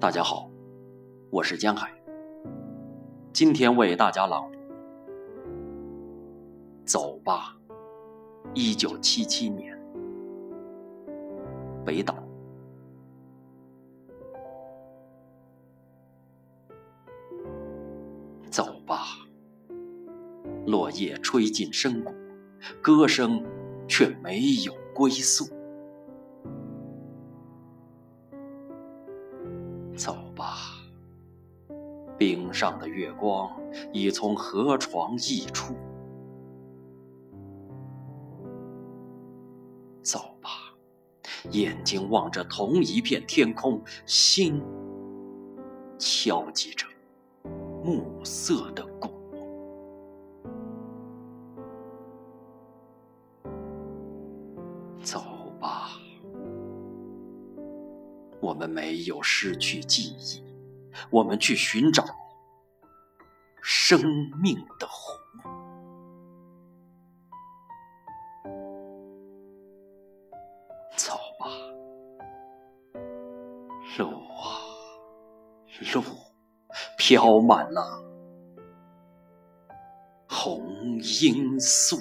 大家好，我是江海。今天为大家朗读《走吧》，一九七七年，北岛。走吧，落叶吹进深谷，歌声却没有归宿。走吧，冰上的月光已从河床溢出。走吧，眼睛望着同一片天空，心敲击着暮色的鼓。走我们没有失去记忆，我们去寻找生命的湖。走吧，路啊路，飘满了红罂粟。